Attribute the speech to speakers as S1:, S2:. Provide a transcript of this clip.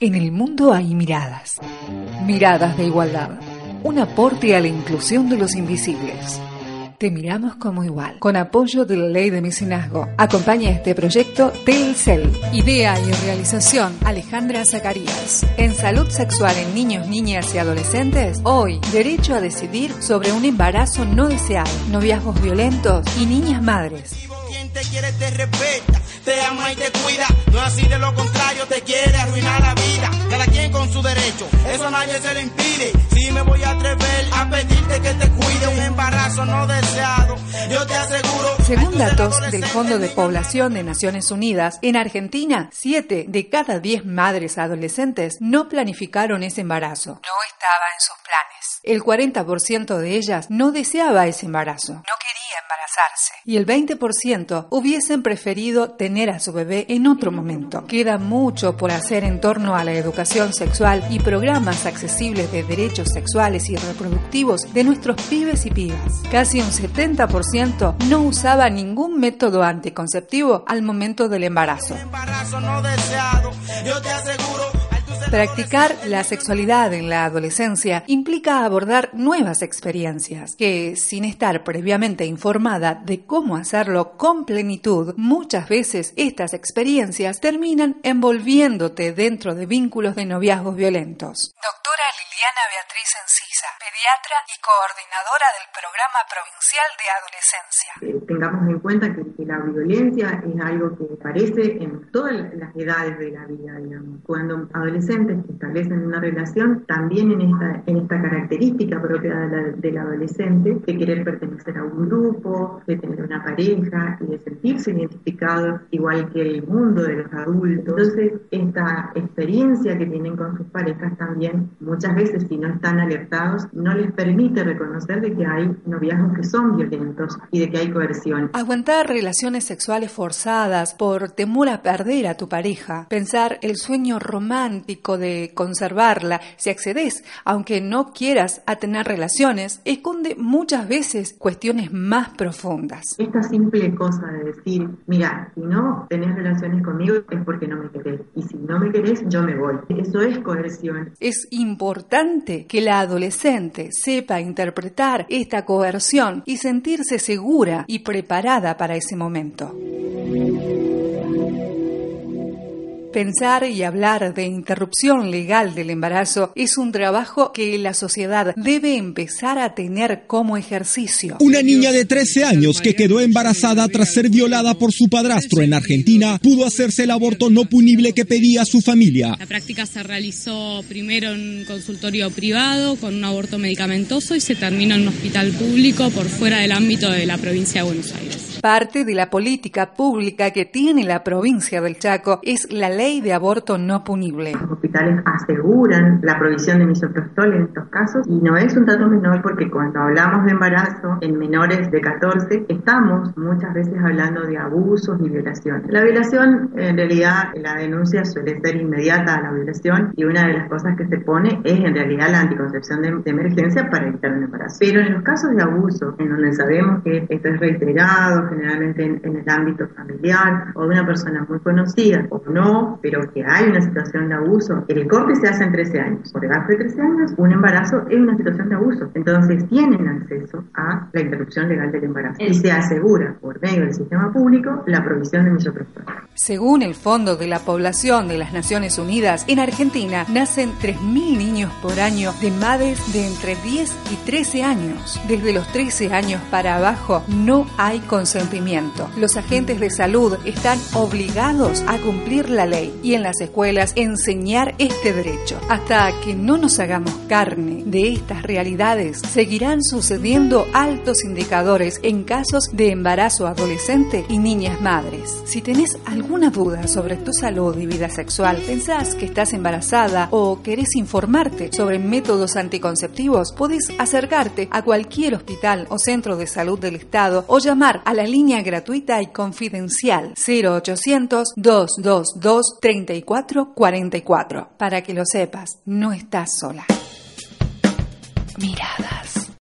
S1: En el mundo hay miradas, miradas de igualdad, un aporte a la inclusión de los invisibles. Te miramos como igual, con apoyo de la ley de mecenazgo. Acompaña este proyecto Telcel. Idea y realización Alejandra Zacarías. En salud sexual en niños, niñas y adolescentes, hoy, derecho a decidir sobre un embarazo no deseado, noviazgos violentos y niñas madres.
S2: te quiere te respeta, te ama y te cuida. No así de lo contrario, te quiere arruinar eso a nadie se le impide. Si me voy a atrever a pedirte que te cuide un embarazo no deseado, yo te aseguro.
S1: Según datos del Fondo de Población de Naciones Unidas, en Argentina, 7 de cada 10 madres adolescentes no planificaron ese embarazo. No estaba en sus planes. El 40% de ellas no deseaba ese embarazo. No embarazarse. Y el 20% hubiesen preferido tener a su bebé en otro momento. Queda mucho por hacer en torno a la educación sexual y programas accesibles de derechos sexuales y reproductivos de nuestros pibes y pibas. Casi un 70% no usaba ningún método anticonceptivo al momento del embarazo.
S2: Embarazo no deseado, yo te aseguro.
S1: Practicar la sexualidad en la adolescencia implica abordar nuevas experiencias que, sin estar previamente informada de cómo hacerlo con plenitud, muchas veces estas experiencias terminan envolviéndote dentro de vínculos de noviazgos violentos. Doctora Liliana Beatriz Pediatra y coordinadora del Programa Provincial de Adolescencia.
S3: Eh, tengamos en cuenta que, la violencia es algo que aparece en todas las edades de la vida, digamos. Cuando adolescentes establecen una relación, también en esta, característica propia de la- del adolescente, de querer pertenecer a un grupo, de tener una pareja y de sentirse identificados igual que el mundo de los adultos. Entonces, esta experiencia que tienen con sus parejas también, muchas veces si no están alertados, no les permite reconocer de que hay noviazgos que son violentos y de que hay coerción.
S1: Aguantar relaciones sexuales forzadas por temor a perder a tu pareja. Pensar el sueño romántico de conservarla si accedes, aunque no quieras, a tener relaciones, esconde muchas veces cuestiones más profundas.
S3: Esta simple cosa de decir, mira, si no tenés relaciones conmigo es porque no me querés. Y si no me querés, yo me voy. Eso es coerción.
S1: Es importante que la sepa interpretar esta coerción y sentirse segura y preparada para ese momento. Pensar y hablar de interrupción legal del embarazo es un trabajo que la sociedad debe empezar a tener como ejercicio.
S4: Una niña de 13 años que quedó embarazada tras ser violada por su padrastro en Argentina pudo hacerse el aborto no punible que pedía su familia.
S5: La práctica se realizó primero en un consultorio privado con un aborto medicamentoso y se terminó en un hospital público por fuera del ámbito de la provincia de Buenos Aires.
S1: Parte de la política pública que tiene la provincia del Chaco es la ley de aborto no punible.
S3: Los hospitales aseguran la provisión de misoprostol en estos casos y no es un dato menor porque cuando hablamos de embarazo en menores de 14 estamos muchas veces hablando de abusos y violaciones. La violación, en realidad, la denuncia suele ser inmediata a la violación y una de las cosas que se pone es en realidad la anticoncepción de, de emergencia para evitar un embarazo. Pero en los casos de abuso, en donde sabemos que esto es reiterado, generalmente en, en el ámbito familiar o de una persona muy conocida o no, pero que hay una situación de abuso, el corte se hace en 13 años. Por debajo de 13 años, un embarazo es una situación de abuso. Entonces tienen acceso a la interrupción legal del embarazo y se asegura por medio del sistema público la provisión de misoprostol.
S1: Según el Fondo de la Población de las Naciones Unidas, en Argentina nacen 3.000 niños por año de madres de entre 10 y 13 años. Desde los 13 años para abajo no hay consentimiento. Los agentes de salud están obligados a cumplir la ley y en las escuelas enseñar este derecho. Hasta que no nos hagamos carne de estas realidades, seguirán sucediendo altos indicadores en casos de embarazo adolescente y niñas madres. Si tenés alguna duda sobre tu salud y vida sexual, pensás que estás embarazada o querés informarte sobre métodos anticonceptivos, podés acercarte a cualquier hospital o centro de salud del Estado o llamar a la línea gratuita y confidencial 0800 222 3444. Para que lo sepas, no estás sola. Miradas.